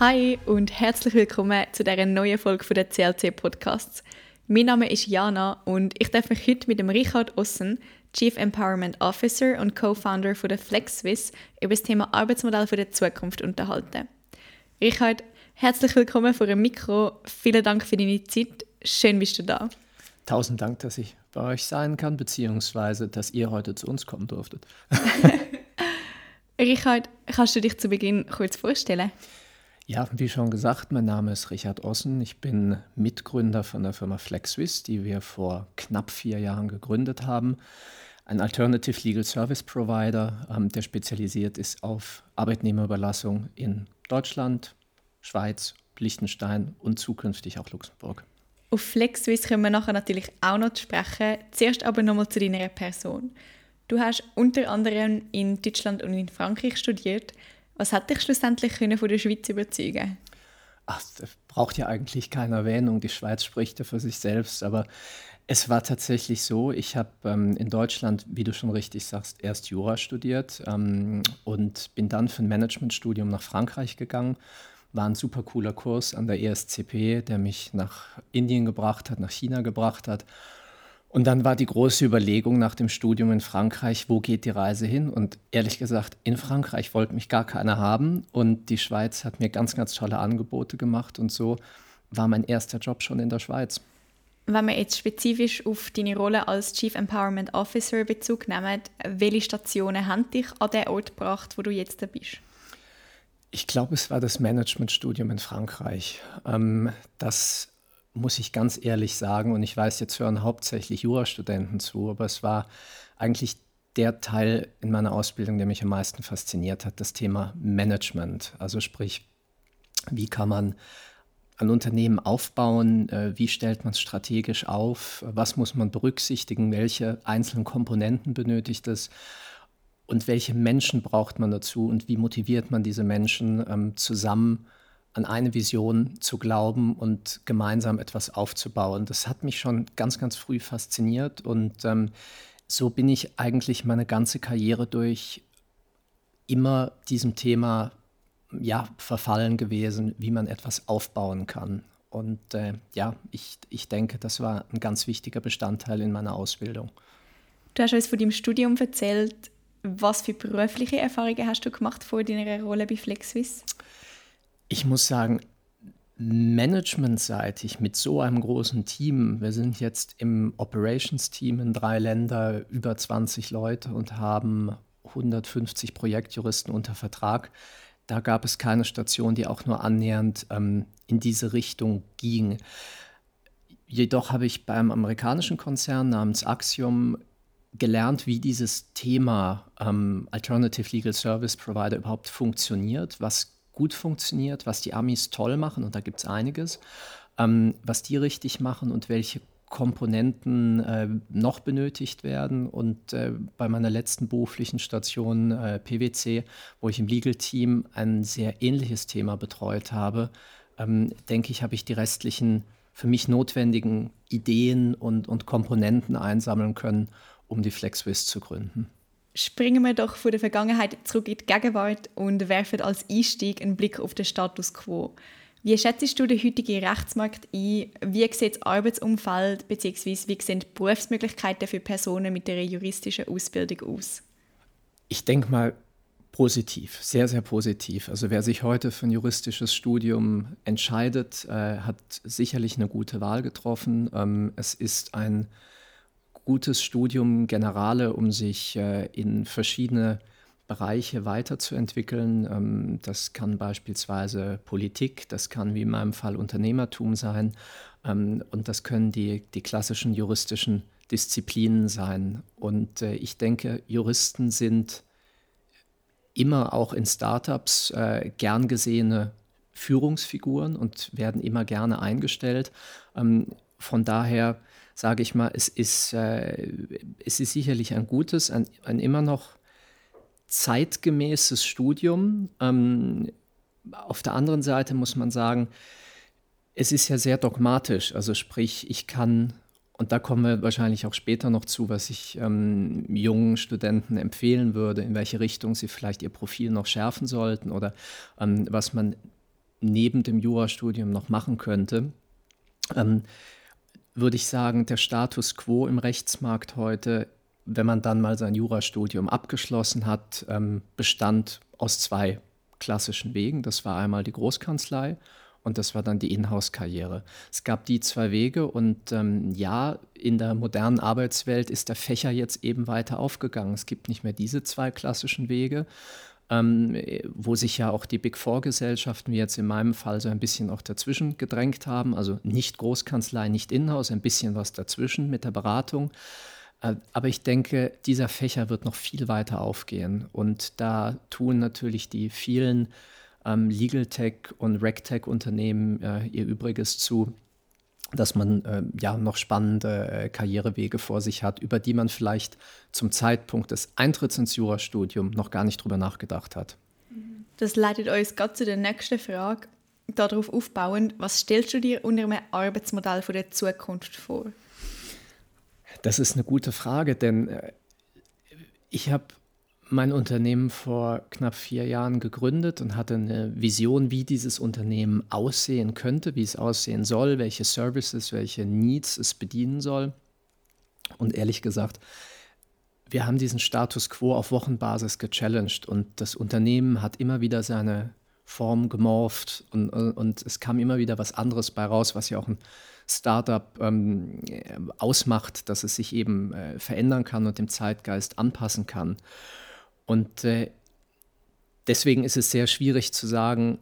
Hi und herzlich willkommen zu dieser neuen Folge von der CLC Podcasts. Mein Name ist Jana und ich darf mich heute mit dem Richard Ossen, Chief Empowerment Officer und Co-Founder von der FlexSwiss, über das Thema Arbeitsmodell für die Zukunft unterhalten. Richard, herzlich willkommen vor dem Mikro. Vielen Dank für deine Zeit. Schön bist du da. Tausend Dank, dass ich bei euch sein kann, beziehungsweise dass ihr heute zu uns kommen durftet. Richard, kannst du dich zu Beginn kurz vorstellen? Ja, wie schon gesagt, mein Name ist Richard Ossen. Ich bin Mitgründer von der Firma FlexSwiss, die wir vor knapp vier Jahren gegründet haben. Ein Alternative Legal Service Provider, ähm, der spezialisiert ist auf Arbeitnehmerüberlassung in Deutschland, Schweiz, Liechtenstein und zukünftig auch Luxemburg. Auf FlexSwiss können wir nachher natürlich auch noch sprechen. Zuerst aber nochmal zu deiner Person. Du hast unter anderem in Deutschland und in Frankreich studiert. Was hat dich schlussendlich von der Schweiz überzeugen Ach, das braucht ja eigentlich keine Erwähnung. Die Schweiz spricht ja für sich selbst. Aber es war tatsächlich so, ich habe ähm, in Deutschland, wie du schon richtig sagst, erst Jura studiert ähm, und bin dann für ein Managementstudium nach Frankreich gegangen. War ein super cooler Kurs an der ESCP, der mich nach Indien gebracht hat, nach China gebracht hat. Und dann war die große Überlegung nach dem Studium in Frankreich, wo geht die Reise hin? Und ehrlich gesagt, in Frankreich wollte mich gar keiner haben. Und die Schweiz hat mir ganz, ganz tolle Angebote gemacht. Und so war mein erster Job schon in der Schweiz. Wenn wir jetzt spezifisch auf deine Rolle als Chief Empowerment Officer Bezug nehmen, welche Stationen haben dich an den Ort gebracht, wo du jetzt bist? Ich glaube, es war das Managementstudium in Frankreich. Ähm, das muss ich ganz ehrlich sagen, und ich weiß, jetzt hören hauptsächlich Jurastudenten zu, aber es war eigentlich der Teil in meiner Ausbildung, der mich am meisten fasziniert hat, das Thema Management. Also sprich, wie kann man ein Unternehmen aufbauen, äh, wie stellt man es strategisch auf, was muss man berücksichtigen, welche einzelnen Komponenten benötigt es? Und welche Menschen braucht man dazu? Und wie motiviert man diese Menschen ähm, zusammen an eine Vision zu glauben und gemeinsam etwas aufzubauen. Das hat mich schon ganz, ganz früh fasziniert und ähm, so bin ich eigentlich meine ganze Karriere durch immer diesem Thema ja, verfallen gewesen, wie man etwas aufbauen kann. Und äh, ja, ich, ich denke, das war ein ganz wichtiger Bestandteil in meiner Ausbildung. Du hast uns von deinem Studium erzählt. Was für berufliche Erfahrungen hast du gemacht vor deiner Rolle bei FlexSwiss? Ich muss sagen, managementseitig mit so einem großen Team, wir sind jetzt im Operations-Team in drei Ländern über 20 Leute und haben 150 Projektjuristen unter Vertrag. Da gab es keine Station, die auch nur annähernd ähm, in diese Richtung ging. Jedoch habe ich beim amerikanischen Konzern namens Axiom gelernt, wie dieses Thema ähm, Alternative Legal Service Provider überhaupt funktioniert, was gut funktioniert, was die Amis toll machen, und da gibt es einiges, ähm, was die richtig machen und welche Komponenten äh, noch benötigt werden. Und äh, bei meiner letzten beruflichen Station äh, PwC, wo ich im Legal Team ein sehr ähnliches Thema betreut habe, ähm, denke ich, habe ich die restlichen für mich notwendigen Ideen und, und Komponenten einsammeln können, um die FlexWiz zu gründen. Springen wir doch von der Vergangenheit zurück in die Gegenwart und werfen als Einstieg einen Blick auf den Status quo. Wie schätzt du den heutigen Rechtsmarkt ein? Wie sieht das Arbeitsumfeld bzw. wie sehen die Berufsmöglichkeiten für Personen mit einer juristischen Ausbildung aus? Ich denke mal positiv, sehr, sehr positiv. Also wer sich heute für ein juristisches Studium entscheidet, äh, hat sicherlich eine gute Wahl getroffen. Ähm, es ist ein gutes Studium Generale, um sich äh, in verschiedene Bereiche weiterzuentwickeln. Ähm, das kann beispielsweise Politik, das kann wie in meinem Fall Unternehmertum sein ähm, und das können die, die klassischen juristischen Disziplinen sein. Und äh, ich denke, Juristen sind immer auch in Startups äh, gern gesehene Führungsfiguren und werden immer gerne eingestellt. Ähm, von daher sage ich mal, es ist, äh, es ist sicherlich ein gutes, ein, ein immer noch zeitgemäßes Studium. Ähm, auf der anderen Seite muss man sagen, es ist ja sehr dogmatisch. Also sprich, ich kann, und da kommen wir wahrscheinlich auch später noch zu, was ich ähm, jungen Studenten empfehlen würde, in welche Richtung sie vielleicht ihr Profil noch schärfen sollten oder ähm, was man neben dem Jurastudium noch machen könnte, ähm, würde ich sagen, der Status quo im Rechtsmarkt heute, wenn man dann mal sein Jurastudium abgeschlossen hat, ähm, bestand aus zwei klassischen Wegen. Das war einmal die Großkanzlei und das war dann die Inhouse-Karriere. Es gab die zwei Wege und ähm, ja, in der modernen Arbeitswelt ist der Fächer jetzt eben weiter aufgegangen. Es gibt nicht mehr diese zwei klassischen Wege, ähm, wo sich ja auch die Big Four-Gesellschaften, wie jetzt in meinem Fall, so ein bisschen auch dazwischen gedrängt haben. Also nicht Großkanzlei, nicht Inhouse, ein bisschen was dazwischen mit der Beratung. Äh, aber ich denke, dieser Fächer wird noch viel weiter aufgehen. Und da tun natürlich die vielen ähm, Legal Tech und RegTech-Unternehmen äh, ihr Übriges zu, dass man äh, ja noch spannende äh, Karrierewege vor sich hat, über die man vielleicht zum Zeitpunkt des Eintritts ins Jurastudium noch gar nicht drüber nachgedacht hat. Das leitet uns gerade zu der nächsten Frage. Darauf aufbauend, was stellst du dir unter einem Arbeitsmodell für die Zukunft vor? Das ist eine gute Frage, denn äh, ich habe mein Unternehmen vor knapp vier Jahren gegründet und hatte eine Vision, wie dieses Unternehmen aussehen könnte, wie es aussehen soll, welche Services, welche Needs es bedienen soll. Und ehrlich gesagt, wir haben diesen Status quo auf Wochenbasis gechallenged und das Unternehmen hat immer wieder seine Form gemorpht und, und es kam immer wieder was anderes bei raus, was ja auch ein Startup ähm, ausmacht, dass es sich eben äh, verändern kann und dem Zeitgeist anpassen kann. Und äh, deswegen ist es sehr schwierig zu sagen,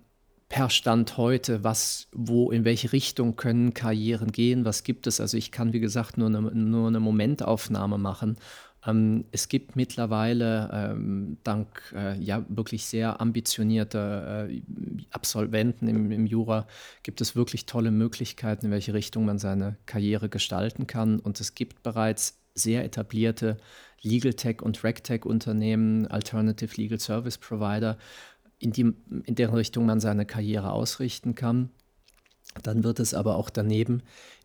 per Stand heute, was, wo, in welche Richtung können Karrieren gehen, was gibt es. Also ich kann, wie gesagt, nur eine, nur eine Momentaufnahme machen. Ähm, es gibt mittlerweile ähm, dank äh, ja wirklich sehr ambitionierter äh, Absolventen im, im, Jura, gibt es wirklich tolle Möglichkeiten, in welche Richtung man seine Karriere gestalten kann. Und es gibt bereits sehr etablierte Legal Tech und RegTech Unternehmen, Alternative Legal Service Provider, in, die, in deren Richtung man seine Karriere ausrichten kann. Dann wird es aber auch daneben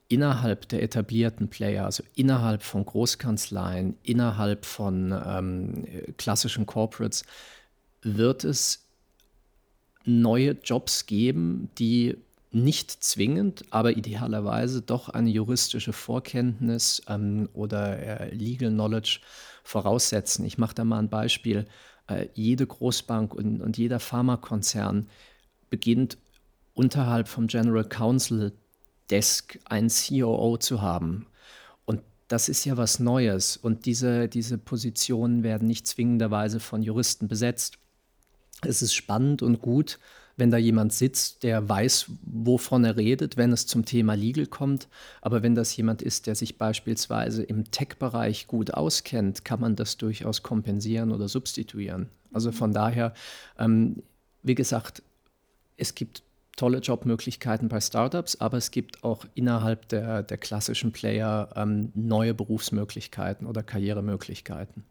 innerhalb der etablierten Player, also innerhalb von Großkanzleien, innerhalb von ähm, klassischen Corporates, wird es neue Jobs geben, die nicht zwingend, aber idealerweise doch eine juristische Vorkenntnis ähm, oder äh, Legal Knowledge voraussetzen. Ich mache da mal ein Beispiel. Äh, jede Großbank und, und jeder Pharmakonzern beginnt unterhalb vom General Counsel Desk einen COO zu haben. Und das ist ja was Neues. Und diese, diese Positionen werden nicht zwingenderweise von Juristen besetzt. Es ist spannend und gut, wenn da jemand sitzt, der weiß, wovon er redet, wenn es zum Thema Legal kommt. Aber wenn das jemand ist, der sich beispielsweise im Tech-Bereich gut auskennt, kann man das durchaus kompensieren oder substituieren. Also von daher, ähm, wie gesagt, es gibt tolle Jobmöglichkeiten bei Startups, aber es gibt auch innerhalb der, der klassischen Player ähm, neue Berufsmöglichkeiten oder Karrieremöglichkeiten.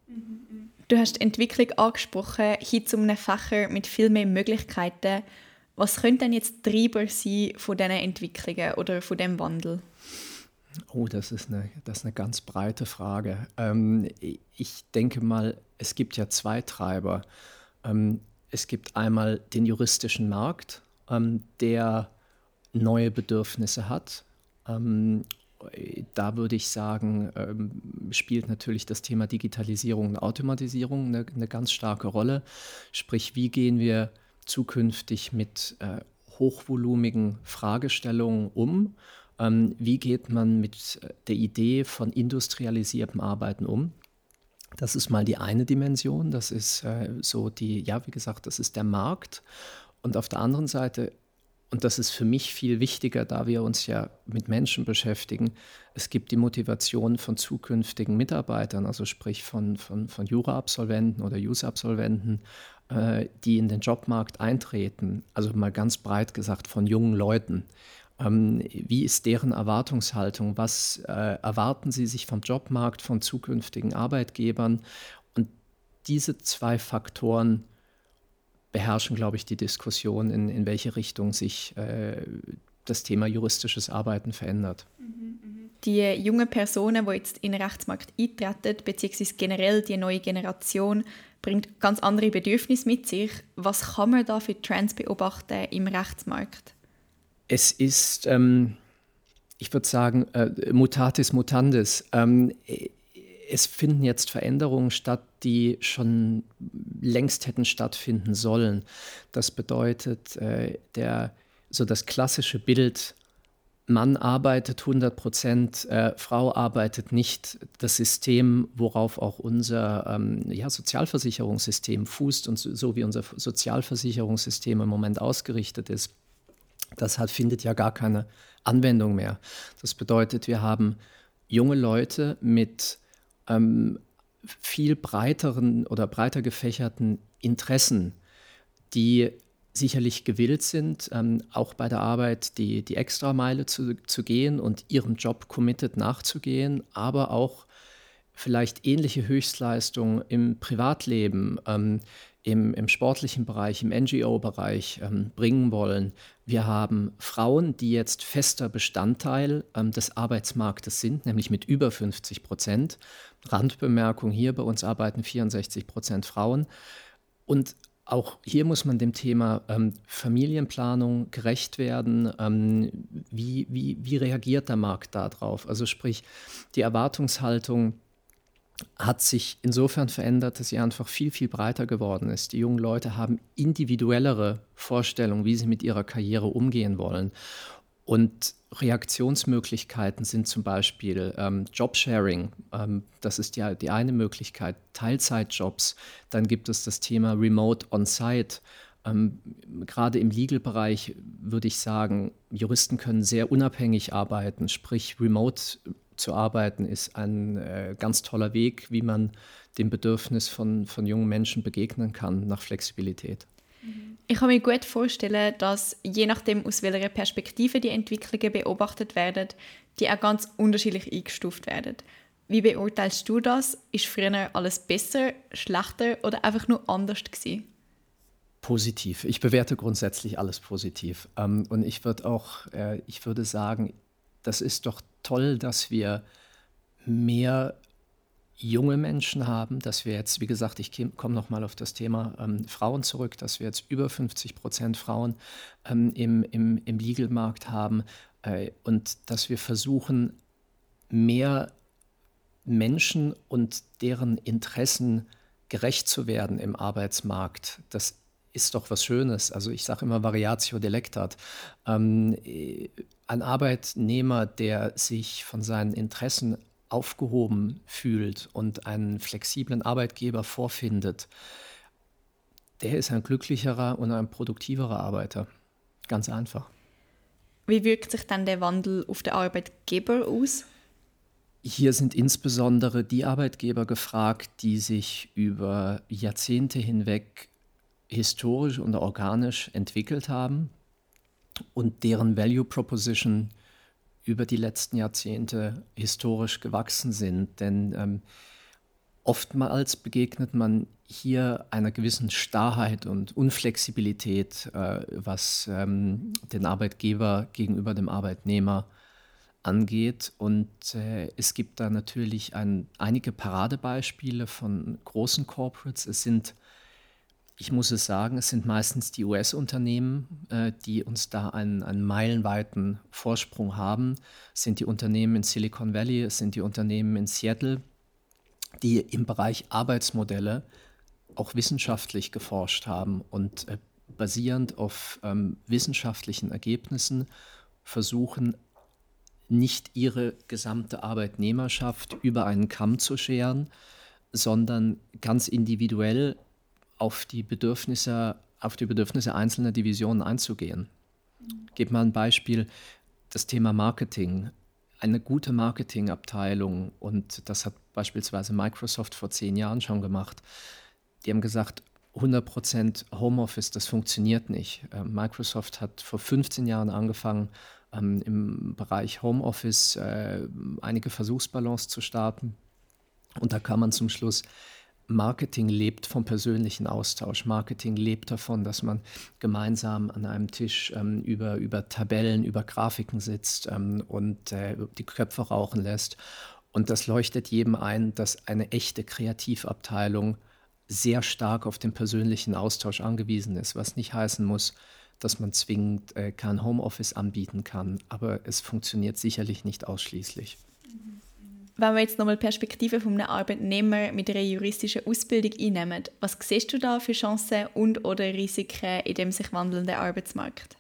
Du hast Entwicklung angesprochen, hin zu einem Fächer mit viel mehr Möglichkeiten. Was könnte denn jetzt Treiber sein von diesen Entwicklungen oder von dem Wandel? Oh, das ist eine, das ist eine ganz breite Frage. Ähm, ich denke mal, es gibt ja zwei Treiber. Ähm, es gibt einmal den juristischen Markt, ähm, der neue Bedürfnisse hat. Da würde ich sagen, ähm, spielt natürlich das Thema Digitalisierung und Automatisierung eine, eine, ganz starke Rolle. Sprich, wie gehen wir zukünftig mit äh, hochvolumigen Fragestellungen um? Ähm, wie geht man mit der Idee von industrialisiertem Arbeiten um? Das ist mal die eine Dimension, das ist äh, so die, ja, wie gesagt, das ist der Markt. Und auf der anderen Seite, und das ist für mich viel wichtiger, da wir uns ja mit Menschen beschäftigen, es gibt die Motivation von zukünftigen Mitarbeitern, also sprich von, von, von Jura-Absolventen oder User-Absolventen, äh, die in den Jobmarkt eintreten, also mal ganz breit gesagt von jungen Leuten. Ähm, wie ist deren Erwartungshaltung? Was äh, erwarten sie sich vom Jobmarkt, von zukünftigen Arbeitgebern? Und diese zwei Faktoren beherrschen, glaube ich, die Diskussion, in, in welche Richtung sich äh, das Thema juristisches Arbeiten verändert. Die jungen Personen, die jetzt in den Rechtsmarkt eintreten, beziehungsweise generell die neue Generation, bringt ganz andere Bedürfnisse mit sich. Was kann man da für Trends beobachten im Rechtsmarkt? Es ist, ähm, ich würde sagen, äh, mutatis mutandis. Ähm, es finden jetzt Veränderungen statt, die schon längst hätten stattfinden sollen. Das bedeutet, äh, der, so das klassische Bild, Mann arbeitet 100 Prozent, äh, Frau arbeitet nicht, das System, worauf auch unser ähm, ja, Sozialversicherungssystem fußt und so, so wie unser Sozialversicherungssystem im Moment ausgerichtet ist, das hat, findet ja gar keine Anwendung mehr. Das bedeutet, wir haben junge Leute mit ähm, viel breiteren oder breiter gefächerten Interessen, die sicherlich gewillt sind, ähm, auch bei der Arbeit die, die Extrameile zu, zu gehen und ihrem Job committed nachzugehen, aber auch vielleicht ähnliche Höchstleistungen im Privatleben, ähm, im, im sportlichen Bereich, im NGO-Bereich ähm, bringen wollen. Wir haben Frauen, die jetzt fester Bestandteil ähm, des Arbeitsmarktes sind, nämlich mit über 50 Prozent. Randbemerkung hier, bei uns arbeiten 64 Prozent Frauen. Und auch hier muss man dem Thema ähm, Familienplanung gerecht werden. Ähm, wie, wie, wie reagiert der Markt darauf? Also sprich, die Erwartungshaltung hat sich insofern verändert, dass sie einfach viel, viel breiter geworden ist. Die jungen Leute haben individuellere Vorstellungen, wie sie mit ihrer Karriere umgehen wollen. Und Reaktionsmöglichkeiten sind zum Beispiel ähm, Jobsharing, ähm, das ist ja die eine Möglichkeit, Teilzeitjobs. Dann gibt es das Thema Remote On-Site. Ähm, gerade im Legal-Bereich würde ich sagen, Juristen können sehr unabhängig arbeiten, sprich Remote zu arbeiten, ist ein äh, ganz toller Weg, wie man dem Bedürfnis von, von jungen Menschen begegnen kann nach Flexibilität. Ich kann mir gut vorstellen, dass je nachdem, aus welcher Perspektive die Entwicklungen beobachtet werden, die auch ganz unterschiedlich eingestuft werden. Wie beurteilst du das? Ist früher alles besser, schlechter oder einfach nur anders gewesen? Positiv. Ich bewerte grundsätzlich alles positiv. Ähm, und ich würde auch, äh, ich würde sagen, das ist doch toll, dass wir mehr junge Menschen haben, dass wir jetzt, wie gesagt, ich komme nochmal auf das Thema ähm, Frauen zurück, dass wir jetzt über 50 Prozent Frauen ähm, im, im, im Legal-Markt haben äh, und dass wir versuchen, mehr Menschen und deren Interessen gerecht zu werden im Arbeitsmarkt. Das ist doch was Schönes. Also ich sage immer Variatio Delectat. Ähm, ein Arbeitnehmer, der sich von seinen Interessen aufgehoben fühlt und einen flexiblen Arbeitgeber vorfindet, der ist ein glücklicherer und ein produktiverer Arbeiter. Ganz einfach. Wie wirkt sich dann der Wandel auf den Arbeitgeber aus? Hier sind insbesondere die Arbeitgeber gefragt, die sich über Jahrzehnte hinweg historisch und organisch entwickelt haben und deren Value Proposition über die letzten Jahrzehnte historisch gewachsen sind. Denn ähm, oftmals begegnet man hier einer gewissen Starrheit und Unflexibilität, äh, was ähm, den Arbeitgeber gegenüber dem Arbeitnehmer angeht. Und äh, es gibt da natürlich ein, einige Paradebeispiele von großen Corporates. Es sind ich muss es sagen, es sind meistens die US-Unternehmen, äh, die uns da einen, einen, meilenweiten Vorsprung haben. Es sind die Unternehmen in Silicon Valley, es sind die Unternehmen in Seattle, die im Bereich Arbeitsmodelle auch wissenschaftlich geforscht haben und äh, basierend auf ähm, wissenschaftlichen Ergebnissen versuchen, nicht ihre gesamte Arbeitnehmerschaft über einen Kamm zu scheren, sondern ganz individuell auf die Bedürfnisse, auf die Bedürfnisse einzelner Divisionen einzugehen. Ich gebe mal ein Beispiel, das Thema Marketing. Eine gute Marketingabteilung, und das hat beispielsweise Microsoft vor zehn Jahren schon gemacht, die haben gesagt, 100% Homeoffice, das funktioniert nicht. Ähm, Microsoft hat vor 15 Jahren angefangen, ähm, im Bereich Homeoffice äh, einige Versuchsballons zu starten. Und da kam man zum Schluss, Marketing lebt vom persönlichen Austausch. Marketing lebt davon, dass man gemeinsam an einem Tisch ähm, über, über Tabellen, über Grafiken sitzt ähm, und äh, die Köpfe rauchen lässt. Und das leuchtet jedem ein, dass eine echte Kreativabteilung sehr stark auf den persönlichen Austausch angewiesen ist, was nicht heißen muss, dass man zwingend äh, kein Homeoffice anbieten kann, aber es funktioniert sicherlich nicht ausschließlich. Wenn wir jetzt nochmal Perspektive von einem Arbeitnehmer mit einer juristischen Ausbildung einnehmen, was siehst du da für Chancen und oder Risiken in dem sich wandelnden Arbeitsmarkt?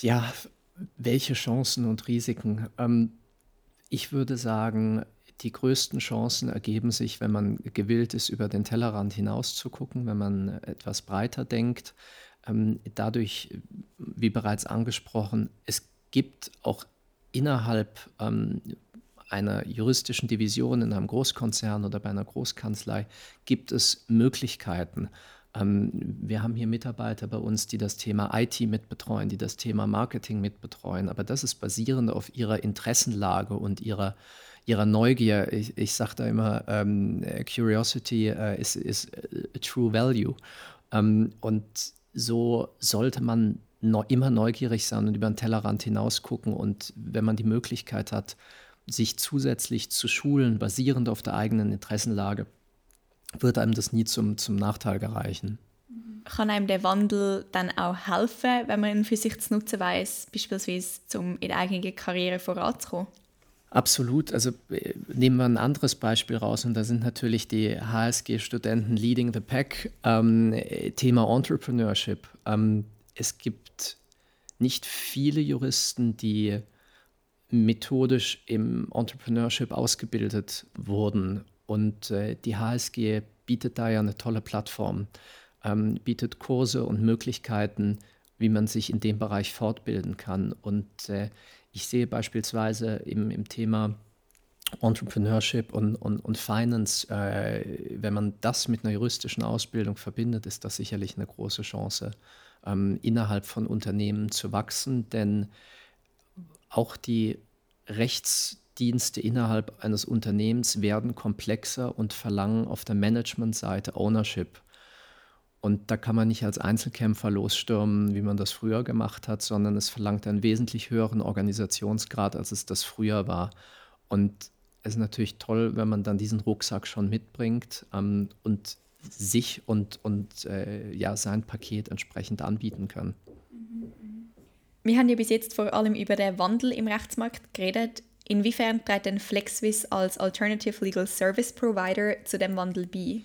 Ja, welche Chancen und Risiken? Ähm, ich würde sagen, die größten Chancen ergeben sich, wenn man gewillt ist, über den Tellerrand hinaus zu gucken, wenn man etwas breiter denkt, ähm, dadurch, wie bereits angesprochen, es gibt auch innerhalb ähm, einer juristischen Division in einem Großkonzern oder bei einer Großkanzlei gibt es Möglichkeiten. Ähm, wir haben hier Mitarbeiter bei uns, die das Thema IT mitbetreuen, die das Thema Marketing mitbetreuen, aber das ist basierend auf ihrer Interessenlage und ihrer, ihrer Neugier. Ich, ich sage da immer, ähm, Curiosity uh, is, is a true value. Ähm, und so sollte man no, immer neugierig sein und über den Tellerrand hinaus gucken. Und wenn man die Möglichkeit hat, sich zusätzlich zu schulen, basierend auf der eigenen Interessenlage, wird einem das nie zum, zum Nachteil gereichen. Kann einem der Wandel dann auch helfen, wenn man ihn für sich zu nutzen weiß, beispielsweise um in der eigenen Karriere voranzukommen? Absolut. Also äh, nehmen wir ein anderes Beispiel raus und da sind natürlich die HSG-Studenten leading the pack. Ähm, Thema Entrepreneurship. Ähm, es gibt nicht viele Juristen, die methodisch im Entrepreneurship ausgebildet wurden. Und äh, die HSG bietet da ja eine tolle Plattform, ähm, bietet Kurse und Möglichkeiten, wie man sich in dem Bereich fortbilden kann. Und äh, ich sehe beispielsweise im, im Thema Entrepreneurship und, und, und Finance, äh, wenn man das mit einer juristischen Ausbildung verbindet, ist das sicherlich eine große Chance, ähm, innerhalb von Unternehmen zu wachsen, denn auch die Rechtsdienste innerhalb eines Unternehmens werden komplexer und verlangen auf der Managementseite Ownership. Und da kann man nicht als Einzelkämpfer losstürmen, wie man das früher gemacht hat, sondern es verlangt einen wesentlich höheren Organisationsgrad, als es das früher war. Und es ist natürlich toll, wenn man dann diesen Rucksack schon mitbringt ähm, und sich und, und äh, ja, sein Paket entsprechend anbieten kann. Wir haben ja bis jetzt vor allem über den Wandel im Rechtsmarkt geredet. Inwiefern trägt denn FlexSwiss als Alternative Legal Service Provider zu dem Wandel bei?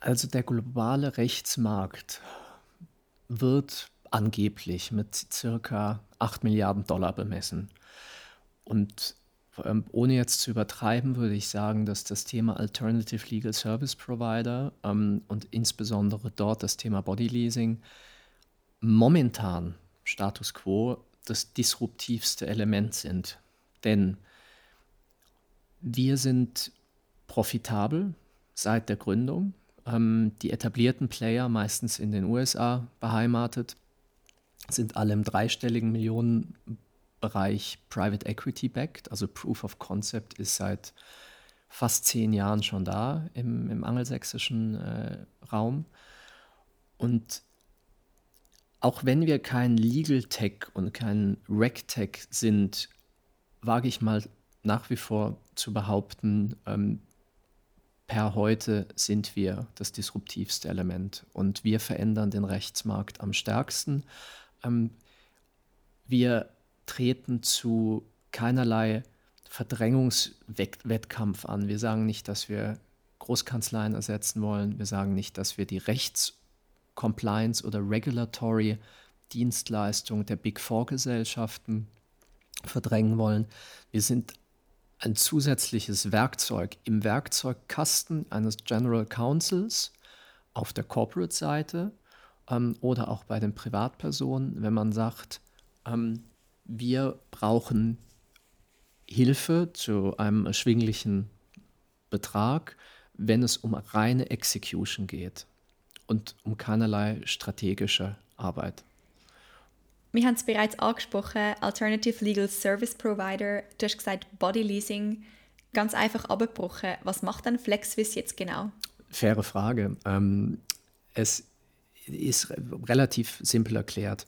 Also der globale Rechtsmarkt wird angeblich mit circa 8 Milliarden Dollar bemessen. Und ähm, ohne jetzt zu übertreiben, würde ich sagen, dass das Thema Alternative Legal Service Provider ähm, und insbesondere dort das Thema Body Leasing momentan Status quo das disruptivste Element sind. Denn wir sind profitabel seit der Gründung ähm, die etablierten Player, meistens in den USA beheimatet, sind alle im dreistelligen Millionenbereich Private Equity backed. Also Proof of Concept ist seit fast zehn Jahren schon da im, im angelsächsischen äh, Raum. Und auch wenn wir kein Legal Tech und kein Rec Tech sind, wage ich mal nach wie vor zu behaupten, ähm, per heute sind wir das disruptivste Element und wir verändern den Rechtsmarkt am stärksten. Ähm, wir treten zu keinerlei Verdrängungswettkampf an. Wir sagen nicht, dass wir Großkanzleien ersetzen wollen. Wir sagen nicht, dass wir die Rechtscompliance oder Regulatory Dienstleistung der Big Four Gesellschaften verdrängen wollen. Wir sind ein zusätzliches Werkzeug im Werkzeugkasten eines General Counsels auf der Corporate-Seite ähm, oder auch bei den Privatpersonen, wenn man sagt, ähm, wir brauchen Hilfe zu einem erschwinglichen Betrag, wenn es um reine Execution geht und um keinerlei strategische Arbeit. Wir haben es bereits angesprochen, Alternative Legal Service Provider. Du hast gesagt Body Leasing. Ganz einfach abgebrochen, was macht dann FlexSwiss jetzt genau? Faire Frage. Ähm, es ist relativ simpel erklärt.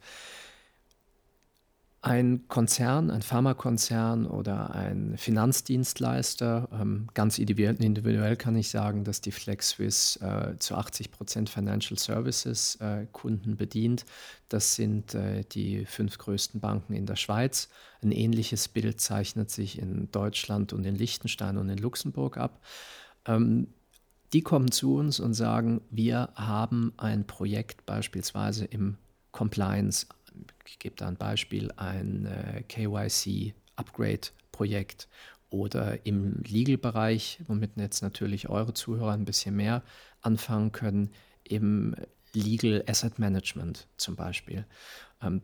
Ein Konzern, ein Pharmakonzern oder ein Finanzdienstleister, ähm, ganz individuell kann ich sagen, dass die FlexSwiss äh, zu 80 Prozent Financial Services äh, Kunden bedient. Das sind äh, die fünf größten Banken in der Schweiz. Ein ähnliches Bild zeichnet sich in Deutschland und in Liechtenstein und in Luxemburg ab. Ähm, die kommen zu uns und sagen, wir haben ein Projekt beispielsweise im Compliance ich gebe da ein Beispiel, ein äh, KYC-Upgrade-Projekt oder im Legal-Bereich, womit jetzt natürlich eure Zuhörer ein bisschen mehr anfangen können, im Legal Asset Management zum Beispiel. Ähm,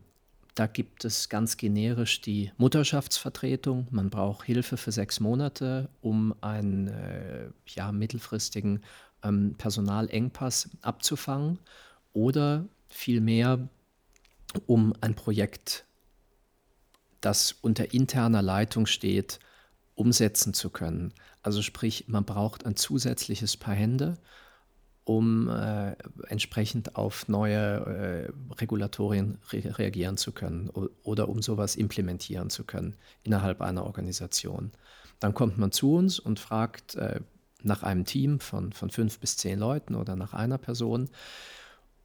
da gibt es ganz generisch die Mutterschaftsvertretung. Man braucht Hilfe für sechs Monate, um einen äh, ja, mittelfristigen ähm, Personalengpass abzufangen. Oder vielmehr um ein Projekt, das unter interner Leitung steht, umsetzen zu können. Also sprich, man braucht ein zusätzliches Paar Hände, um äh, entsprechend auf neue äh, Regulatorien re reagieren zu können oder um sowas implementieren zu können innerhalb einer Organisation. Dann kommt man zu uns und fragt äh, nach einem Team von, von fünf bis zehn Leuten oder nach einer Person,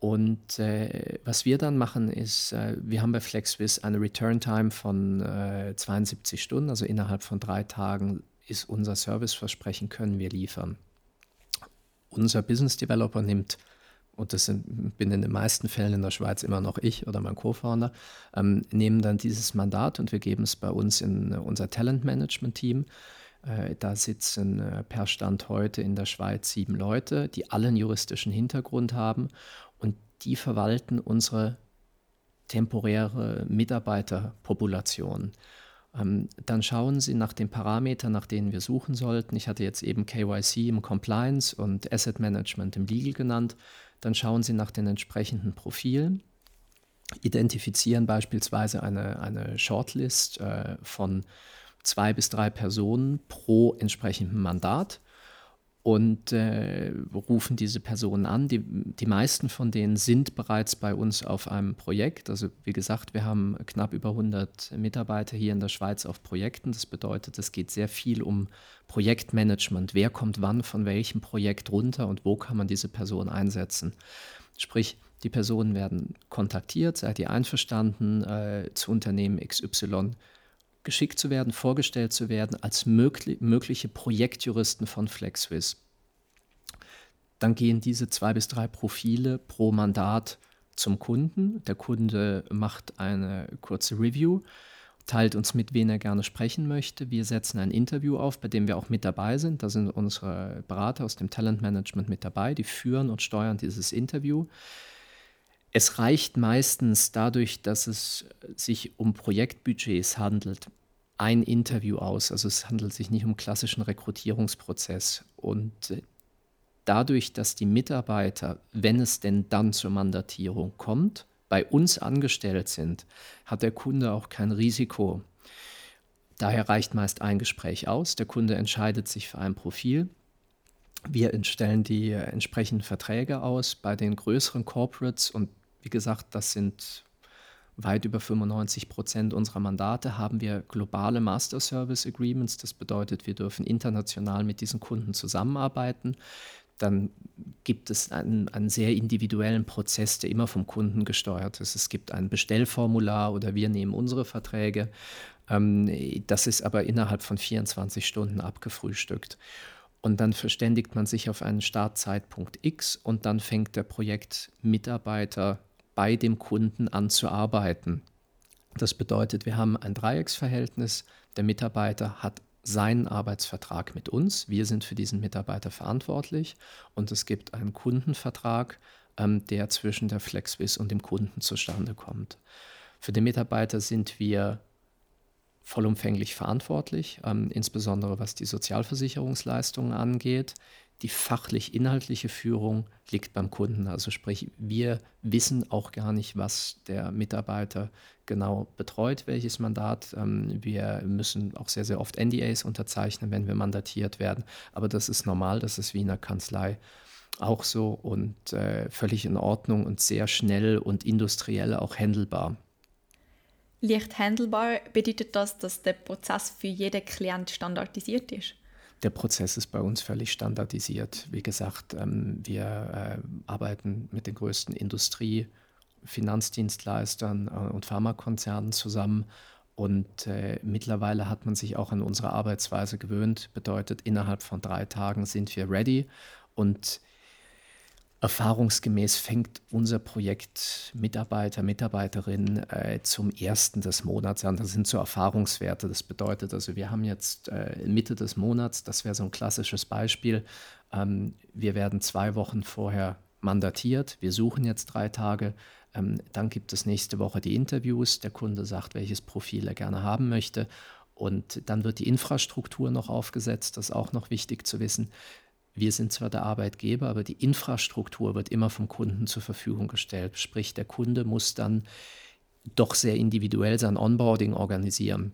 und äh, was wir dann machen, ist, äh, wir haben bei FlexWiz eine Return Time von äh, 72 Stunden, also innerhalb von drei Tagen ist unser Serviceversprechen, können wir liefern. Unser Business Developer nimmt, und das sind, bin in den meisten Fällen in der Schweiz immer noch ich oder mein Co-Founder, ähm, nehmen dann dieses Mandat und wir geben es bei uns in unser Talent Management Team. Äh, da sitzen äh, per Stand heute in der Schweiz sieben Leute, die alle einen juristischen Hintergrund haben die verwalten unsere temporäre Mitarbeiterpopulation. Ähm, dann schauen Sie nach den Parametern, nach denen wir suchen sollten. Ich hatte jetzt eben KYC im Compliance und Asset Management im Legal genannt. Dann schauen Sie nach den entsprechenden Profilen, identifizieren beispielsweise eine, eine Shortlist äh, von zwei bis drei Personen pro entsprechendem Mandat und äh, rufen diese Personen an. Die, die meisten von denen sind bereits bei uns auf einem Projekt. Also wie gesagt, wir haben knapp über 100 Mitarbeiter hier in der Schweiz auf Projekten. Das bedeutet, es geht sehr viel um Projektmanagement. Wer kommt wann von welchem Projekt runter und wo kann man diese Person einsetzen? Sprich, die Personen werden kontaktiert, seid ihr einverstanden, äh, zu Unternehmen XY geschickt zu werden, vorgestellt zu werden als möglich, mögliche Projektjuristen von FlexSwiss. Dann gehen diese zwei bis drei Profile pro Mandat zum Kunden. Der Kunde macht eine kurze Review, teilt uns mit, wen er gerne sprechen möchte. Wir setzen ein Interview auf, bei dem wir auch mit dabei sind. Da sind unsere Berater aus dem Talentmanagement mit dabei, die führen und steuern dieses Interview. Es reicht meistens dadurch, dass es sich um Projektbudgets handelt, ein Interview aus. Also es handelt sich nicht um klassischen Rekrutierungsprozess. Und äh, dadurch, dass die Mitarbeiter, wenn es denn dann zur Mandatierung kommt, bei uns angestellt sind, hat der Kunde auch kein Risiko. Daher reicht meist ein Gespräch aus. Der Kunde entscheidet sich für ein Profil wir stellen die äh, entsprechenden Verträge aus bei den größeren Corporates und wie gesagt, das sind weit über 95 Prozent unserer Mandate haben wir globale Master Service Agreements. Das bedeutet, wir dürfen international mit diesen Kunden zusammenarbeiten. Dann gibt es einen, einen sehr individuellen Prozess, der immer vom Kunden gesteuert ist. Es gibt ein Bestellformular oder wir nehmen unsere Verträge. Ähm, das ist aber innerhalb von 24 Stunden abgefrühstückt. Und dann verständigt man sich auf einen Startzeitpunkt X und dann fängt der Projektmitarbeiter bei dem Kunden an zu arbeiten. Das bedeutet, wir haben ein Dreiecksverhältnis. Der Mitarbeiter hat seinen Arbeitsvertrag mit uns. Wir sind für diesen Mitarbeiter verantwortlich. Und es gibt einen Kundenvertrag, ähm, der zwischen der FlexWiss und dem Kunden zustande kommt. Für den Mitarbeiter sind wir vollumfänglich verantwortlich, ähm, insbesondere was die Sozialversicherungsleistungen angeht. Die fachlich-inhaltliche Führung liegt beim Kunden. Also sprich, wir wissen auch gar nicht, was der Mitarbeiter genau betreut, welches Mandat. Ähm, wir müssen auch sehr, sehr oft NDAs unterzeichnen, wenn wir mandatiert werden. Aber das ist normal, das ist wie in der Kanzlei auch so und äh, völlig in Ordnung und sehr schnell und industriell auch handelbar. Leicht handelbar bedeutet das, dass der Prozess für jeden Klient standardisiert ist? Der Prozess ist bei uns völlig standardisiert. Wie gesagt, ähm, wir äh, arbeiten mit den größten Industrie-, Finanzdienstleistern äh, und Pharmakonzernen zusammen. Und äh, mittlerweile hat man sich auch an unsere Arbeitsweise gewöhnt. Bedeutet, innerhalb von drei Tagen sind wir ready. Und Erfahrungsgemäß fängt unser Projekt Mitarbeiter, Mitarbeiterin äh, zum ersten des Monats an. Das sind so Erfahrungswerte. Das bedeutet also, wir haben jetzt äh, Mitte des Monats, das wäre so ein klassisches Beispiel. Ähm, wir werden zwei Wochen vorher mandatiert. Wir suchen jetzt drei Tage. Ähm, dann gibt es nächste Woche die Interviews. Der Kunde sagt, welches Profil er gerne haben möchte. Und dann wird die Infrastruktur noch aufgesetzt. Das ist auch noch wichtig zu wissen wir sind zwar der Arbeitgeber, aber die Infrastruktur wird immer vom Kunden zur Verfügung gestellt. Sprich, der Kunde muss dann doch sehr individuell sein Onboarding organisieren.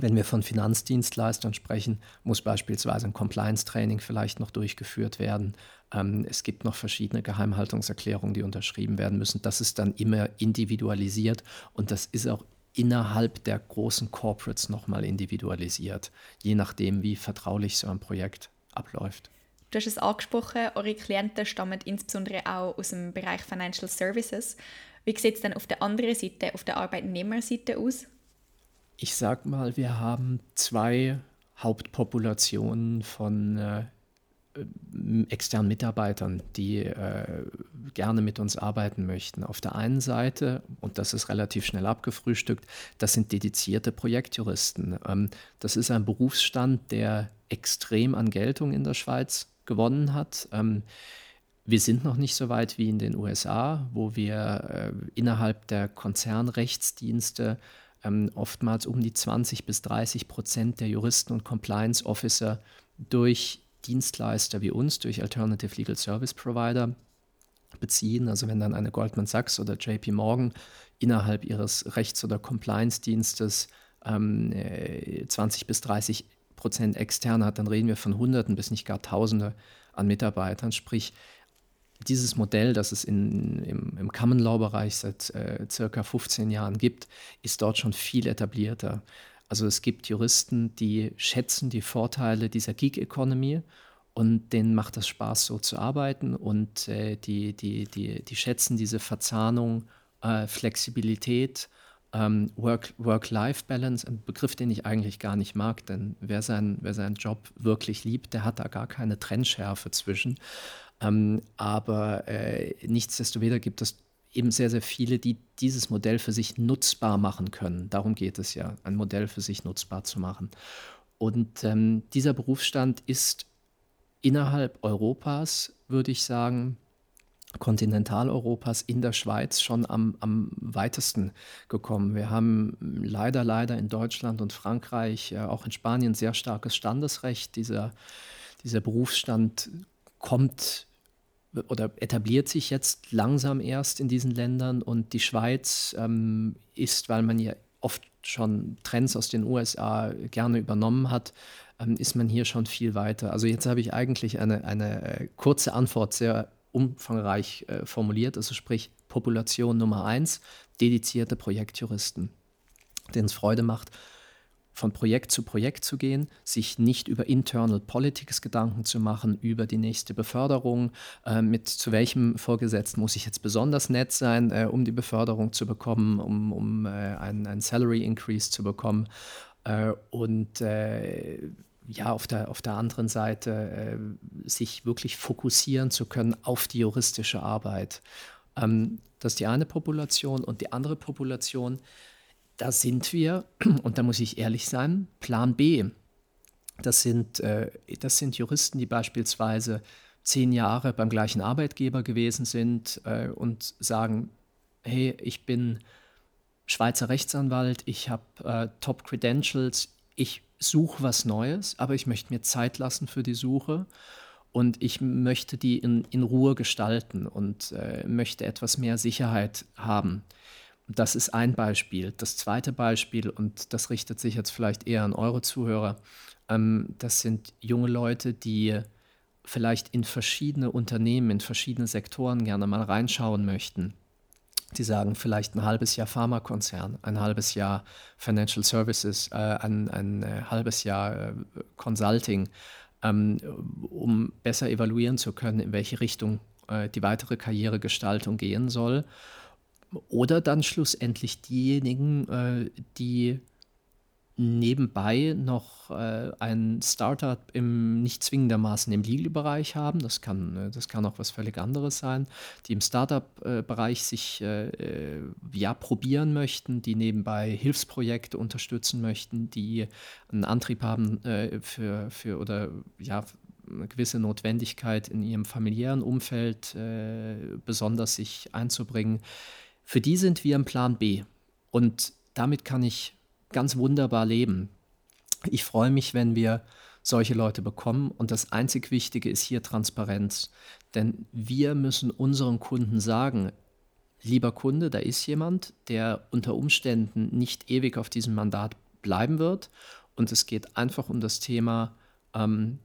Wenn wir von Finanzdienstleistern sprechen, muss beispielsweise ein Compliance-Training vielleicht noch durchgeführt werden. Ähm, es gibt noch verschiedene Geheimhaltungserklärungen, die unterschrieben werden müssen. Das ist dann immer individualisiert und das ist auch innerhalb der großen Corporates nochmal individualisiert, je nachdem, wie vertraulich so ein Projekt abläuft. Du hast es angesprochen, eure Klienten stammen insbesondere auch aus dem Bereich Financial Services. Wie sieht es denn auf der anderen Seite, auf der Arbeitnehmerseite aus? Ich sag mal, wir haben zwei Hauptpopulationen von äh, externen Mitarbeitern, die äh, gerne mit uns arbeiten möchten. Auf der einen Seite, und das ist relativ schnell abgefrühstückt, das sind dedizierte Projektjuristen. Ähm, das ist ein Berufsstand, der extrem an Geltung in der Schweiz gewonnen hat. Ähm, wir sind noch nicht so weit wie in den USA, wo wir äh, innerhalb der Konzernrechtsdienste ähm, oftmals um die 20 bis 30 Prozent der Juristen und Compliance Officer durch Dienstleister wie uns, durch Alternative Legal Service Provider beziehen. Also wenn dann eine Goldman Sachs oder JP Morgan innerhalb ihres Rechts- oder Compliance-Dienstes ähm, 20 äh, bis 30 Prozent externe hat, dann reden wir von Hunderten bis nicht gar Tausende an Mitarbeitern. Sprich, dieses Modell, das es in, im, im Common Law-Bereich seit äh, circa 15 Jahren gibt, ist dort schon viel etablierter. Also es gibt Juristen, die schätzen die Vorteile dieser Gig-Economy und denen macht es Spaß, so zu arbeiten und äh, die, die, die, die schätzen diese Verzahnung, äh, Flexibilität ähm, Work-Life-Balance, ein Begriff, den ich eigentlich gar nicht mag, denn wer, sein, wer seinen Job wirklich liebt, der hat da gar keine Trennschärfe zwischen. Ähm, aber äh, nichtsdestoweniger gibt es eben sehr, sehr viele, die dieses Modell für sich nutzbar machen können. Darum geht es ja, ein Modell für sich nutzbar zu machen. Und ähm, dieser Berufsstand ist innerhalb Europas, würde ich sagen, Kontinentaleuropas in der Schweiz schon am, am weitesten gekommen. Wir haben leider, leider in Deutschland und Frankreich, äh, auch in Spanien sehr starkes Standesrecht. Dieser, dieser Berufsstand kommt oder etabliert sich jetzt langsam erst in diesen Ländern und die Schweiz ähm, ist, weil man ja oft schon Trends aus den USA gerne übernommen hat, ähm, ist man hier schon viel weiter. Also jetzt habe ich eigentlich eine, eine äh, kurze Antwort sehr umfangreich äh, formuliert, also sprich Population Nummer eins, dedizierte Projektjuristen, denen es Freude macht, von Projekt zu Projekt zu gehen, sich nicht über Internal Politics Gedanken zu machen, über die nächste Beförderung, äh, mit zu welchem Vorgesetzten muss ich jetzt besonders nett sein, äh, um die Beförderung zu bekommen, um, um äh, einen, einen Salary Increase zu bekommen. Äh, und äh, ja, auf der, auf der anderen Seite äh, sich wirklich fokussieren zu können auf die juristische Arbeit. Ähm, das ist die eine Population und die andere Population, da sind wir, und da muss ich ehrlich sein, Plan B. Das sind, äh, das sind Juristen, die beispielsweise zehn Jahre beim gleichen Arbeitgeber gewesen sind äh, und sagen, hey, ich bin Schweizer Rechtsanwalt, ich habe äh, Top-Credentials, ich suche was Neues, aber ich möchte mir Zeit lassen für die Suche und ich möchte die in, in Ruhe gestalten und äh, möchte etwas mehr Sicherheit haben. Das ist ein Beispiel. Das zweite Beispiel, und das richtet sich jetzt vielleicht eher an eure Zuhörer, ähm, das sind junge Leute, die vielleicht in verschiedene Unternehmen, in verschiedene Sektoren gerne mal reinschauen möchten die sagen vielleicht ein halbes Jahr Pharmakonzern, ein halbes Jahr Financial Services, äh, ein, ein äh, halbes Jahr äh, Consulting, ähm, um besser evaluieren zu können, in welche Richtung äh, die weitere Karrieregestaltung gehen soll. Oder dann schlussendlich diejenigen, äh, die nebenbei noch äh, ein Startup im nicht zwingendermaßen im Legal-Bereich haben. Das kann, äh, das kann auch was völlig anderes sein, die im Startup-Bereich sich äh, äh, ja probieren möchten, die nebenbei Hilfsprojekte unterstützen möchten, die einen Antrieb haben äh, für, für oder ja eine gewisse Notwendigkeit in ihrem familiären Umfeld äh, besonders sich einzubringen. Für die sind wir im Plan B. Und damit kann ich ganz wunderbar leben. Ich freue mich, wenn wir solche Leute bekommen. Und das einzig Wichtige ist hier Transparenz. Denn wir müssen unseren Kunden sagen, lieber Kunde, da ist jemand, der unter Umständen nicht ewig auf diesem Mandat bleiben wird. Und es geht einfach um das Thema ähm,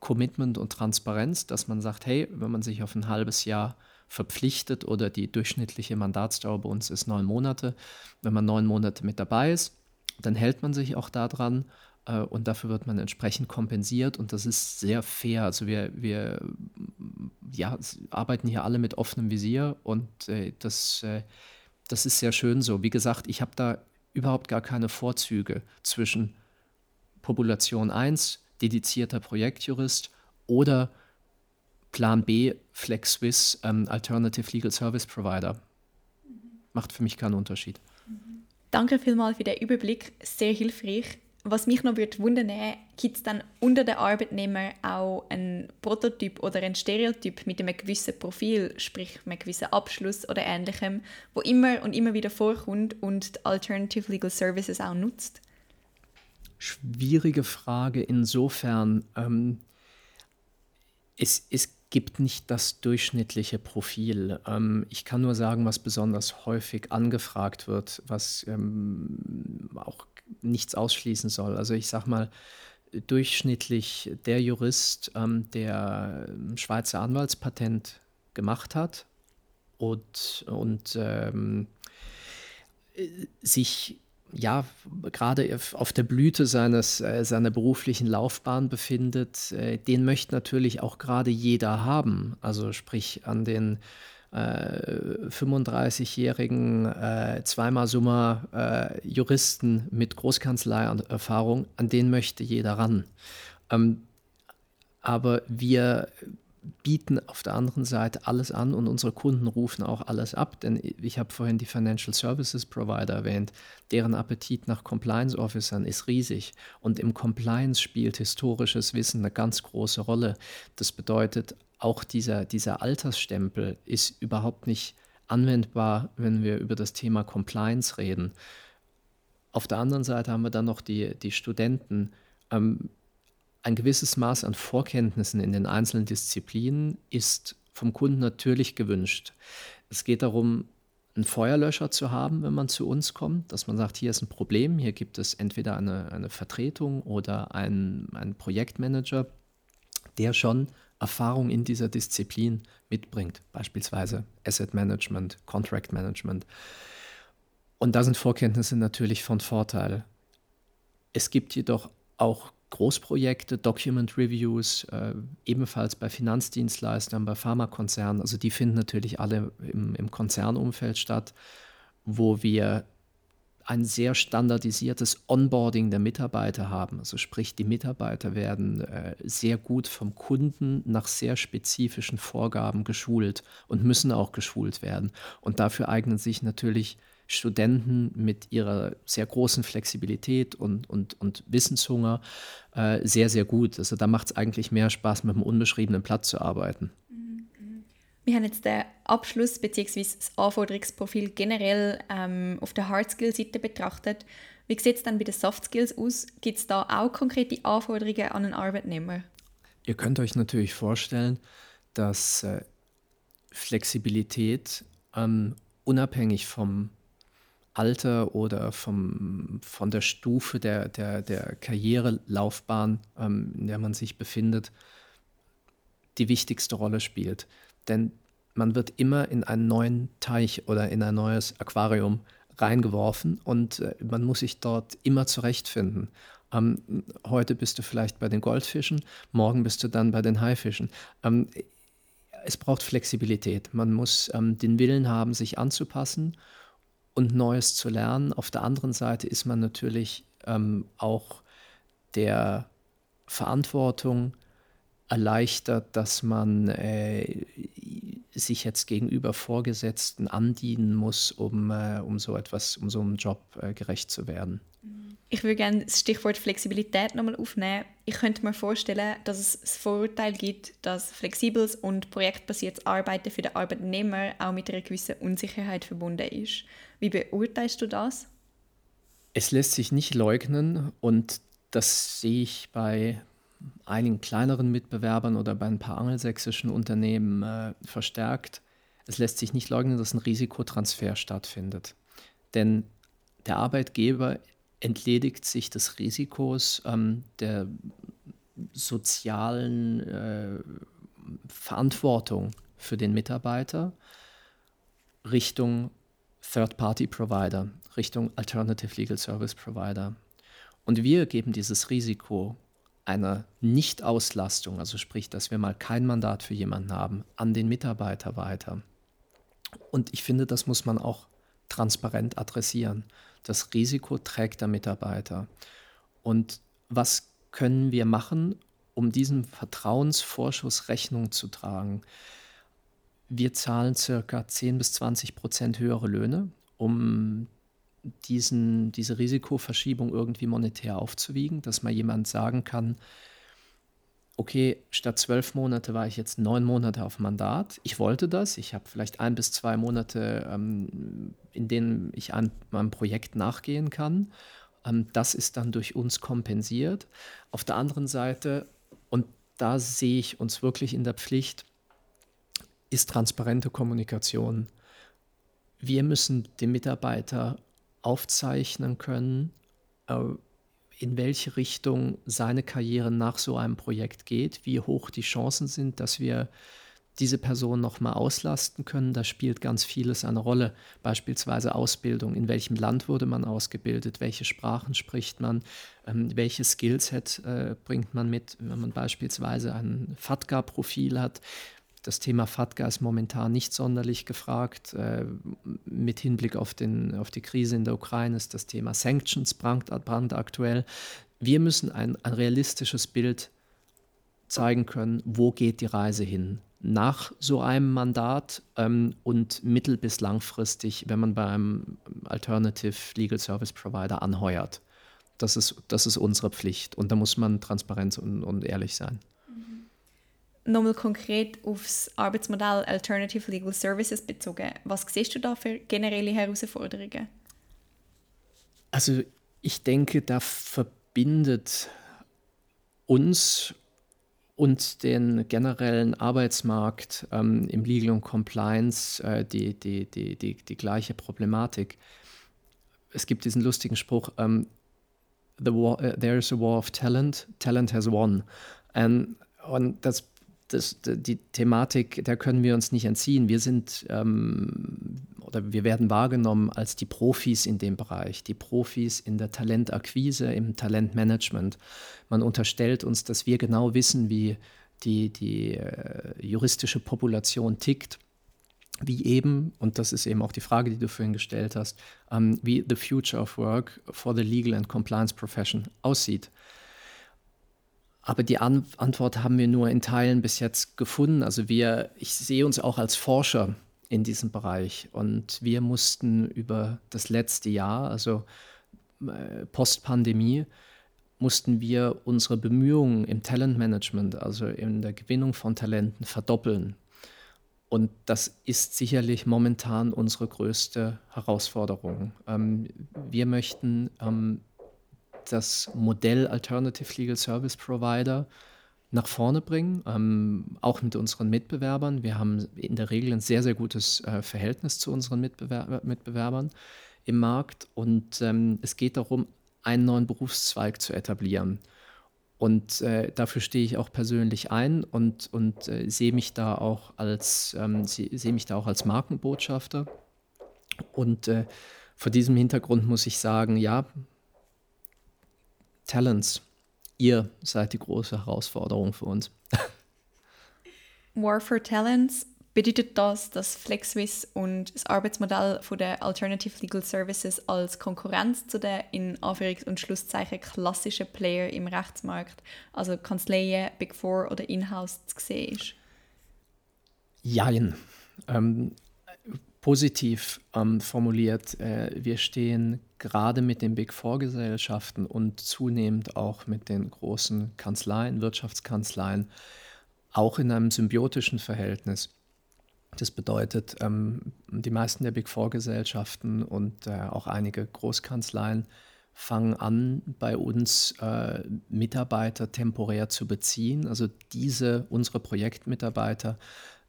Commitment und Transparenz, dass man sagt, hey, wenn man sich auf ein halbes Jahr verpflichtet oder die durchschnittliche Mandatsdauer bei uns ist neun Monate, wenn man neun Monate mit dabei ist, dann hält man sich auch daran äh, und dafür wird man entsprechend kompensiert und das ist sehr fair. Also wir, wir ja, arbeiten hier alle mit offenem Visier und äh, das, äh, das ist sehr schön so. Wie gesagt, ich habe da überhaupt gar keine Vorzüge zwischen Population 1, dedizierter Projektjurist oder Plan B, Flex Swiss, ähm, Alternative Legal Service Provider. Macht für mich keinen Unterschied. Danke vielmals für den Überblick, sehr hilfreich. Was mich noch würde wundern, gibt es dann unter den Arbeitnehmern auch einen Prototyp oder einen Stereotyp mit einem gewissen Profil, sprich einem gewissen Abschluss oder ähnlichem, wo immer und immer wieder vorkommt und Alternative Legal Services auch nutzt? Schwierige Frage insofern. Ähm, es, es gibt nicht das durchschnittliche Profil. Ähm, ich kann nur sagen, was besonders häufig angefragt wird, was ähm, auch nichts ausschließen soll. Also ich sage mal, durchschnittlich der Jurist, ähm, der Schweizer Anwaltspatent gemacht hat und, und ähm, sich ja, gerade auf der Blüte seines, äh, seiner beruflichen Laufbahn befindet, äh, den möchte natürlich auch gerade jeder haben. Also sprich an den äh, 35-jährigen äh, zweimal Summa äh, Juristen mit Großkanzlei-Erfahrung, an den möchte jeder ran. Ähm, aber wir bieten auf der anderen Seite alles an und unsere Kunden rufen auch alles ab, denn ich habe vorhin die Financial Services Provider erwähnt, deren Appetit nach Compliance Officern ist riesig und im Compliance spielt historisches Wissen eine ganz große Rolle. Das bedeutet, auch dieser, dieser Altersstempel ist überhaupt nicht anwendbar, wenn wir über das Thema Compliance reden. Auf der anderen Seite haben wir dann noch die, die Studenten. Ähm, ein gewisses Maß an Vorkenntnissen in den einzelnen Disziplinen ist vom Kunden natürlich gewünscht. Es geht darum, einen Feuerlöscher zu haben, wenn man zu uns kommt, dass man sagt, hier ist ein Problem, hier gibt es entweder eine, eine Vertretung oder einen, einen Projektmanager, der schon Erfahrung in dieser Disziplin mitbringt, beispielsweise Asset Management, Contract Management. Und da sind Vorkenntnisse natürlich von Vorteil. Es gibt jedoch auch Großprojekte, Document Reviews, äh, ebenfalls bei Finanzdienstleistern, bei Pharmakonzernen, also die finden natürlich alle im, im Konzernumfeld statt, wo wir ein sehr standardisiertes Onboarding der Mitarbeiter haben. Also sprich, die Mitarbeiter werden äh, sehr gut vom Kunden nach sehr spezifischen Vorgaben geschult und müssen auch geschult werden. Und dafür eignen sich natürlich Studenten mit ihrer sehr großen Flexibilität und, und, und Wissenshunger äh, sehr, sehr gut. Also da macht es eigentlich mehr Spaß, mit einem unbeschriebenen Blatt zu arbeiten. Wir haben jetzt den Abschluss bzw. das Anforderungsprofil generell ähm, auf der Hard Skill Seite betrachtet. Wie sieht es dann bei den Soft Skills aus? Gibt es da auch konkrete Anforderungen an einen Arbeitnehmer? Ihr könnt euch natürlich vorstellen, dass äh, Flexibilität ähm, unabhängig vom Alter oder vom, von der Stufe der, der, der Karrierelaufbahn, ähm, in der man sich befindet, die wichtigste Rolle spielt. Denn man wird immer in einen neuen Teich oder in ein neues Aquarium reingeworfen und äh, man muss sich dort immer zurechtfinden. Ähm, heute bist du vielleicht bei den Goldfischen, morgen bist du dann bei den Haifischen. Ähm, es braucht Flexibilität. Man muss ähm, den Willen haben, sich anzupassen und Neues zu lernen. Auf der anderen Seite ist man natürlich ähm, auch der Verantwortung erleichtert, dass man äh, sich jetzt gegenüber Vorgesetzten andienen muss, um, äh, um so etwas, um so einem Job äh, gerecht zu werden. Ich würde gerne das Stichwort Flexibilität nochmal aufnehmen. Ich könnte mir vorstellen, dass es das Vorurteil gibt, dass flexibles und projektbasiertes Arbeiten für den Arbeitnehmer auch mit einer gewissen Unsicherheit verbunden ist. Wie beurteilst du das? Es lässt sich nicht leugnen und das sehe ich bei einigen kleineren Mitbewerbern oder bei ein paar angelsächsischen Unternehmen äh, verstärkt. Es lässt sich nicht leugnen, dass ein Risikotransfer stattfindet. Denn der Arbeitgeber entledigt sich des Risikos ähm, der sozialen äh, Verantwortung für den Mitarbeiter Richtung Third-Party-Provider, Richtung Alternative Legal Service Provider. Und wir geben dieses Risiko einer Nichtauslastung, also sprich, dass wir mal kein Mandat für jemanden haben, an den Mitarbeiter weiter. Und ich finde, das muss man auch transparent adressieren. Das Risiko trägt der Mitarbeiter. Und was können wir machen, um diesem Vertrauensvorschuss Rechnung zu tragen? Wir zahlen circa 10 bis 20 Prozent höhere Löhne, um diesen, diese Risikoverschiebung irgendwie monetär aufzuwiegen, dass mal jemand sagen kann, okay, statt zwölf Monate war ich jetzt neun Monate auf Mandat. Ich wollte das. Ich habe vielleicht ein bis zwei Monate, ähm, in denen ich an meinem Projekt nachgehen kann. Ähm, das ist dann durch uns kompensiert. Auf der anderen Seite, und da sehe ich uns wirklich in der Pflicht, ist transparente Kommunikation. Wir müssen dem Mitarbeiter aufzeichnen können, äh, in welche Richtung seine Karriere nach so einem Projekt geht, wie hoch die Chancen sind, dass wir diese Person nochmal auslasten können. Da spielt ganz vieles eine Rolle, beispielsweise Ausbildung. In welchem Land wurde man ausgebildet? Welche Sprachen spricht man? Ähm, welche Skillset äh, bringt man mit, wenn man beispielsweise ein FATCA-Profil hat? Das Thema FATCA ist momentan nicht sonderlich gefragt. Äh, mit Hinblick auf, den, auf die Krise in der Ukraine ist das Thema Sanctions brandaktuell. Wir müssen ein, ein realistisches Bild zeigen können, wo geht die Reise hin nach so einem Mandat ähm, und mittel- bis langfristig, wenn man bei einem Alternative Legal Service Provider anheuert. Das ist, das ist unsere Pflicht und da muss man transparent und, und ehrlich sein nochmal konkret aufs Arbeitsmodell Alternative Legal Services bezogen. Was siehst du da für generelle Herausforderungen? Also ich denke, da verbindet uns und den generellen Arbeitsmarkt ähm, im Legal und Compliance äh, die, die, die, die, die gleiche Problematik. Es gibt diesen lustigen Spruch, ähm, the war, uh, there is a war of talent, talent has won. Ähm, und das das, die Thematik, da können wir uns nicht entziehen. Wir sind ähm, oder wir werden wahrgenommen als die Profis in dem Bereich, die Profis in der Talentakquise, im Talentmanagement. Man unterstellt uns, dass wir genau wissen, wie die, die äh, juristische Population tickt wie eben, und das ist eben auch die Frage, die du vorhin gestellt hast, ähm, wie the future of work for the legal and compliance profession aussieht. Aber die An Antwort haben wir nur in Teilen bis jetzt gefunden. Also wir, ich sehe uns auch als Forscher in diesem Bereich. Und wir mussten über das letzte Jahr, also äh, Postpandemie, mussten wir unsere Bemühungen im Talentmanagement, also in der Gewinnung von Talenten, verdoppeln. Und das ist sicherlich momentan unsere größte Herausforderung. Ähm, wir möchten ähm, das Modell Alternative Legal Service Provider nach vorne bringen, ähm, auch mit unseren Mitbewerbern. Wir haben in der Regel ein sehr, sehr gutes äh, Verhältnis zu unseren Mitbewer Mitbewerbern im Markt und ähm, es geht darum, einen neuen Berufszweig zu etablieren. Und äh, dafür stehe ich auch persönlich ein und, und äh, sehe mich da auch als ähm, sehe seh mich da auch als Markenbotschafter. Und äh, vor diesem Hintergrund muss ich sagen, ja, Talents, ihr seid die große Herausforderung für uns. War for Talents bedeutet das, dass FlexSwiss und das Arbeitsmodell von der Alternative Legal Services als Konkurrenz zu den in Anführungs- und Schlusszeichen klassischen Player im Rechtsmarkt, also Kanzleien, Big Four oder Inhouse, zu sehen ist? Jein. Ähm, positiv ähm, formuliert, äh, wir stehen gerade mit den Big Four-Gesellschaften und zunehmend auch mit den großen Kanzleien, Wirtschaftskanzleien, auch in einem symbiotischen Verhältnis. Das bedeutet, ähm, die meisten der Big Four-Gesellschaften und äh, auch einige Großkanzleien fangen an, bei uns äh, Mitarbeiter temporär zu beziehen, also diese, unsere Projektmitarbeiter,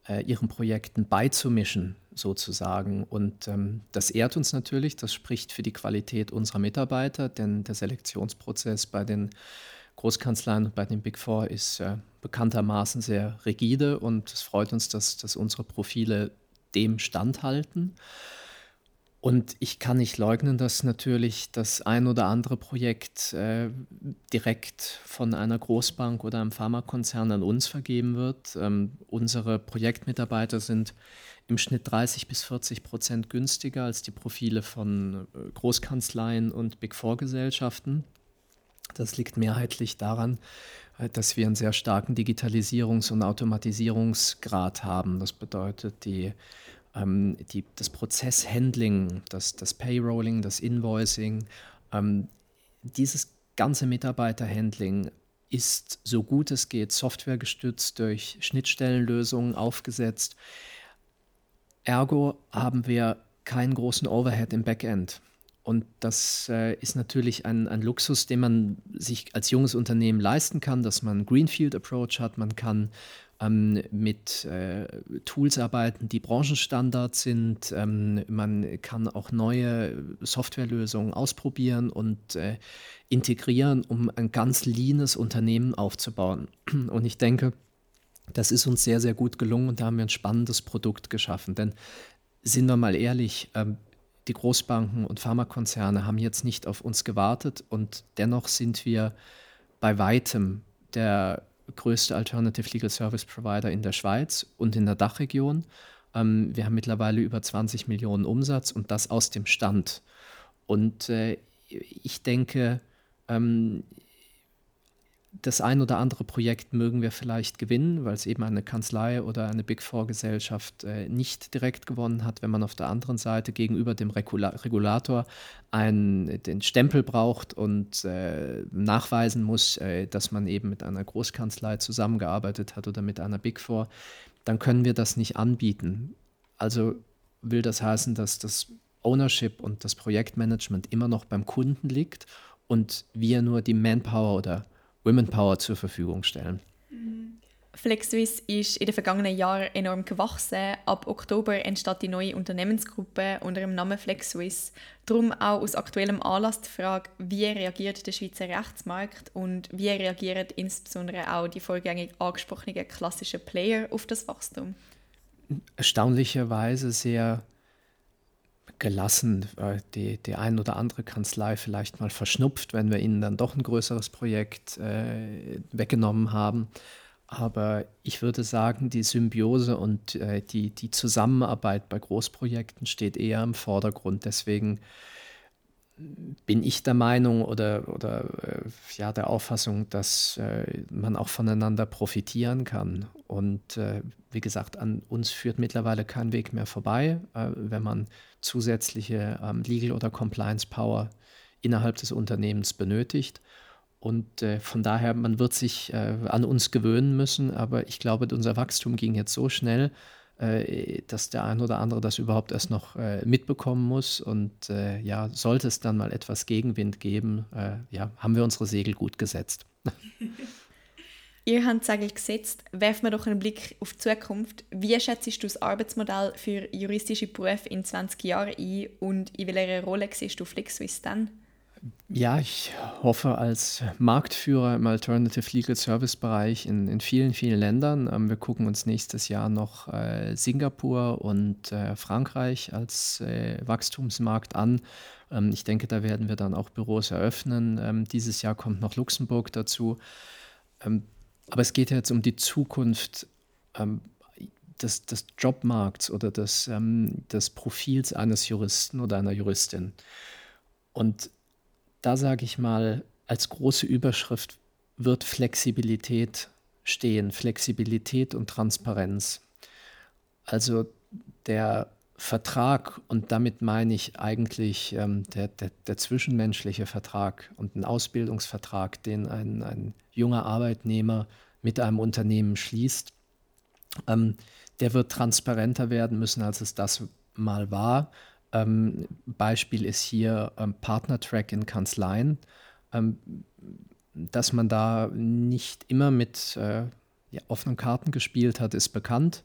äh, ihren Projekten beizumischen, sozusagen. Und ähm, das ehrt uns natürlich, das spricht für die Qualität unserer Mitarbeiter, denn der Selektionsprozess bei den Großkanzleien und bei den Big Four ist äh, bekanntermaßen sehr rigide und es freut uns, dass, dass unsere Profile dem standhalten. Und ich kann nicht leugnen, dass natürlich das ein oder andere Projekt äh, direkt von einer Großbank oder einem Pharmakonzern an uns vergeben wird. Ähm, unsere Projektmitarbeiter sind im Schnitt 30 bis 40 Prozent günstiger als die Profile von äh, Großkanzleien und Big Four Gesellschaften. Das liegt mehrheitlich daran, äh, dass wir einen sehr starken Digitalisierungs- und Automatisierungsgrad haben. Das bedeutet, die, ähm, die, das Prozesshandling, das, das Payrolling, das Invoicing, ähm, dieses ganze Mitarbeiterhandling ist so gut es geht softwaregestützt durch Schnittstellenlösungen aufgesetzt. Ergo haben wir keinen großen Overhead im Backend. Und das äh, ist natürlich ein, ein, Luxus, den man sich als junges Unternehmen leisten kann, dass man einen Greenfield Approach hat. Man kann ähm, mit äh, Tools arbeiten, die Branchenstandards sind. Ähm, man kann auch neue Softwarelösungen ausprobieren und äh, integrieren, um ein ganz leanes Unternehmen aufzubauen. Und ich denke, das ist uns sehr, sehr gut gelungen und da haben wir ein spannendes Produkt geschaffen. Denn sind wir mal ehrlich, ähm, die Großbanken und Pharmakonzerne haben jetzt nicht auf uns gewartet und dennoch sind wir bei weitem der größte Alternative Legal Service Provider in der Schweiz und in der Dachregion. Ähm, wir haben mittlerweile über 20 Millionen Umsatz und das aus dem Stand. Und äh, ich denke, ähm, das ein oder andere Projekt mögen wir vielleicht gewinnen, weil es eben eine Kanzlei oder eine Big Four Gesellschaft äh, nicht direkt gewonnen hat, wenn man auf der anderen Seite gegenüber dem Regula Regulator einen, den Stempel braucht und äh, nachweisen muss, äh, dass man eben mit einer Großkanzlei zusammengearbeitet hat oder mit einer Big Four, dann können wir das nicht anbieten. Also will das heißen, dass das Ownership und das Projektmanagement immer noch beim Kunden liegt und wir nur die Manpower oder Women Power zur Verfügung stellen. FlexSwiss ist in den vergangenen Jahren enorm gewachsen. Ab Oktober entsteht die neue Unternehmensgruppe unter dem Namen FlexSwiss. Darum auch aus aktuellem Anlass die Frage, wie reagiert der Schweizer Rechtsmarkt und wie reagieren insbesondere auch die vorgängig angesprochenen klassischen Player auf das Wachstum? Erstaunlicherweise sehr gelassen. Die, die ein oder andere Kanzlei vielleicht mal verschnupft, wenn wir ihnen dann doch ein größeres Projekt äh, weggenommen haben. Aber ich würde sagen, die Symbiose und äh, die, die Zusammenarbeit bei Großprojekten steht eher im Vordergrund. Deswegen bin ich der Meinung oder, oder äh, ja, der Auffassung, dass äh, man auch voneinander profitieren kann. Und äh, wie gesagt, an uns führt mittlerweile kein Weg mehr vorbei, äh, wenn man zusätzliche ähm, Legal- oder Compliance-Power innerhalb des Unternehmens benötigt. Und äh, von daher, man wird sich äh, an uns gewöhnen müssen, aber ich glaube, unser Wachstum ging jetzt so schnell, dass der ein oder andere das überhaupt erst noch äh, mitbekommen muss. Und äh, ja, sollte es dann mal etwas Gegenwind geben, äh, ja, haben wir unsere Segel gut gesetzt. Ihr habt Segel gesetzt. Werfen wir doch einen Blick auf die Zukunft. Wie schätzt du das Arbeitsmodell für juristische Berufe in 20 Jahren ein und in welcher Rolle siehst du FlexSwiss dann? Ja, ich hoffe als Marktführer im Alternative Legal Service Bereich in, in vielen, vielen Ländern. Ähm, wir gucken uns nächstes Jahr noch äh, Singapur und äh, Frankreich als äh, Wachstumsmarkt an. Ähm, ich denke, da werden wir dann auch Büros eröffnen. Ähm, dieses Jahr kommt noch Luxemburg dazu. Ähm, aber es geht jetzt um die Zukunft ähm, des, des, Jobmarkts oder des, ähm, des Profils eines Juristen oder einer Juristin. Und da sage ich mal, als große Überschrift wird Flexibilität stehen, Flexibilität und Transparenz. Also der Vertrag, und damit meine ich eigentlich ähm, der, der, der, zwischenmenschliche Vertrag und ein Ausbildungsvertrag, den ein, ein junger Arbeitnehmer mit einem Unternehmen schließt, ähm, der wird transparenter werden müssen, als es das mal war. Ähm, Beispiel ist hier ähm, Partner-Track in Kanzleien, ähm, dass man da nicht immer mit äh, ja, offenen Karten gespielt hat, ist bekannt.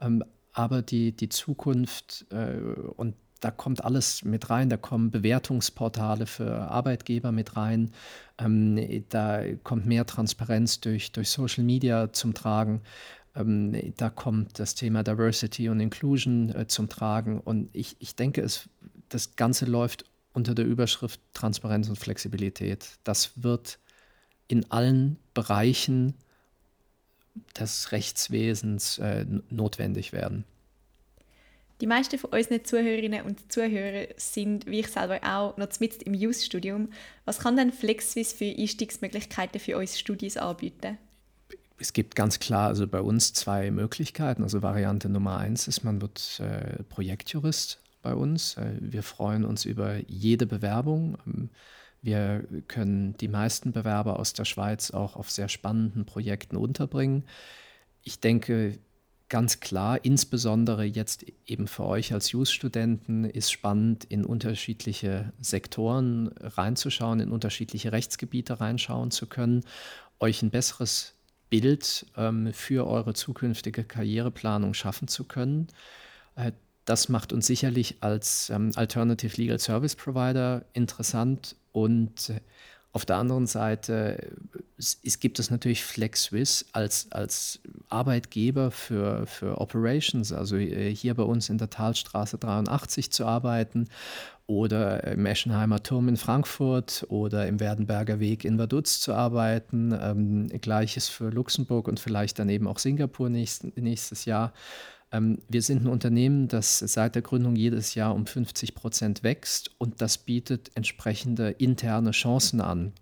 Ähm, aber die, die Zukunft äh, und da kommt alles mit rein, da kommen Bewertungsportale für Arbeitgeber mit rein, ähm, da kommt mehr Transparenz durch, durch Social Media zum Tragen. Ähm, da kommt das Thema Diversity und Inclusion äh, zum Tragen. Und ich, ich denke, es, das Ganze läuft unter der Überschrift Transparenz und Flexibilität. Das wird in allen Bereichen des Rechtswesens äh, notwendig werden. Die meisten von unseren Zuhörerinnen und Zuhörern sind, wie ich selber auch, noch mit im Youth-Studium. Was kann denn FlexSwiss für Einstiegsmöglichkeiten für uns Studis anbieten? Es gibt ganz klar also bei uns zwei Möglichkeiten. Also Variante Nummer eins ist, man wird äh, Projektjurist bei uns. Äh, wir freuen uns über jede Bewerbung. Ähm, wir können die meisten Bewerber aus der Schweiz auch auf sehr spannenden Projekten unterbringen. Ich denke, ganz klar, insbesondere jetzt eben für euch als Jus-Studenten, ist spannend, in unterschiedliche Sektoren reinzuschauen, in unterschiedliche Rechtsgebiete reinschauen zu können, euch ein besseres Bild ähm, für eure zukünftige Karriereplanung schaffen zu können. Äh, das macht uns sicherlich als ähm, Alternative Legal Service Provider interessant und äh, auf der anderen Seite es, gibt es natürlich FlexSwiss als, als Arbeitgeber für, für Operations, also äh, hier bei uns in der Talstraße 83 zu arbeiten oder im Eschenheimer Turm in Frankfurt oder im Werdenberger Weg in Vaduz zu arbeiten. Ähm, Gleiches für Luxemburg und vielleicht dann eben auch Singapur nächst, nächstes Jahr. Ähm, wir sind ein Unternehmen, das seit der Gründung jedes Jahr um 50 Prozent wächst und das bietet entsprechende interne Chancen an.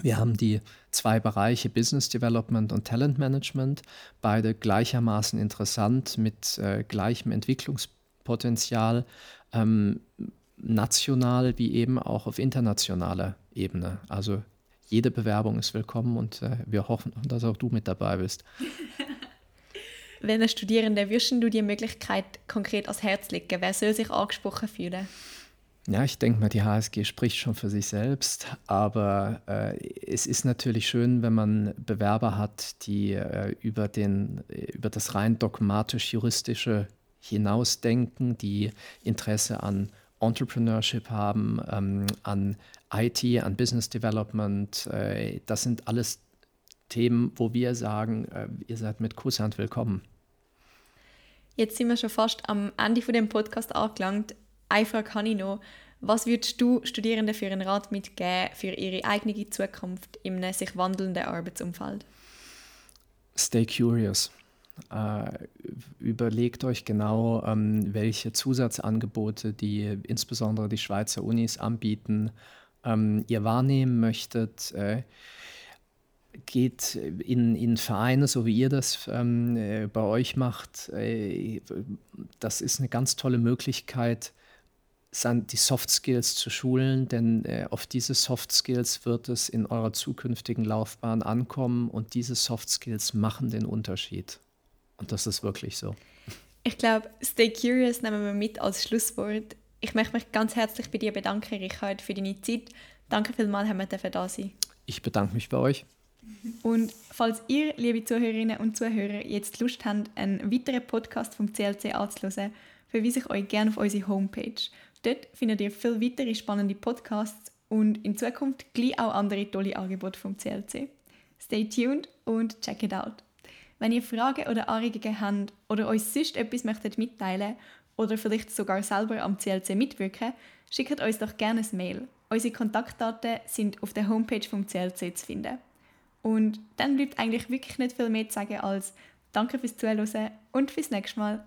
Wir haben die zwei Bereiche Business Development und Talent Management, beide gleichermaßen interessant mit äh, gleichem Entwicklungspotenzial. Ähm, national wie eben auch auf internationaler Ebene. Also jede Bewerbung ist willkommen und äh, wir hoffen, dass auch du mit dabei bist. Wenn ein Studierender würdest du die Möglichkeit konkret ans Herz legen? Wer soll sich angesprochen fühlen? Ja, ich denke mal, die HSG spricht schon für sich selbst, aber äh, es ist natürlich schön, wenn man Bewerber hat, die äh, über, den, über das rein dogmatisch-juristische hinausdenken, die Interesse an Entrepreneurship haben, ähm, an IT, an Business Development. Äh, das sind alles Themen, wo wir sagen, äh, ihr seid mit Kusshand willkommen. Jetzt sind wir schon fast am Ende von dem Podcast angelangt. Eine Frage habe ich noch. Was würdest du Studierenden für einen Rat mitgeben für ihre eigene Zukunft im sich wandelnden Arbeitsumfeld? Stay curious. Äh, überlegt euch genau, ähm, welche Zusatzangebote die insbesondere die Schweizer Unis anbieten, ähm, ihr wahrnehmen möchtet. Äh, geht in, in Vereine, so wie ihr das ähm, äh, bei euch macht. Äh, das ist eine ganz tolle Möglichkeit, die Soft Skills zu schulen, denn äh, auf diese Soft Skills wird es in eurer zukünftigen Laufbahn ankommen und diese Soft Skills machen den Unterschied. Und das ist wirklich so. Ich glaube, stay curious nehmen wir mit als Schlusswort. Ich möchte mich ganz herzlich bei dir bedanken, Richard, für deine Zeit. Danke vielmals, haben wir da sein. Ich bedanke mich bei euch. Und falls ihr, liebe Zuhörerinnen und Zuhörer, jetzt Lust habt, einen weiteren Podcast vom CLC anzuhören, verweise ich euch gerne auf unsere Homepage. Dort findet ihr viel weitere spannende Podcasts und in Zukunft gleich auch andere tolle Angebote vom CLC. Stay tuned und check it out. Wenn ihr Fragen oder Anregungen habt oder euch sonst etwas möchtet mitteilen oder vielleicht sogar selber am CLC mitwirken, schickt uns doch gerne ein Mail. Unsere Kontaktdaten sind auf der Homepage vom CLC zu finden. Und dann bleibt eigentlich wirklich nicht viel mehr zu sagen als Danke fürs Zuhören und fürs nächste Mal.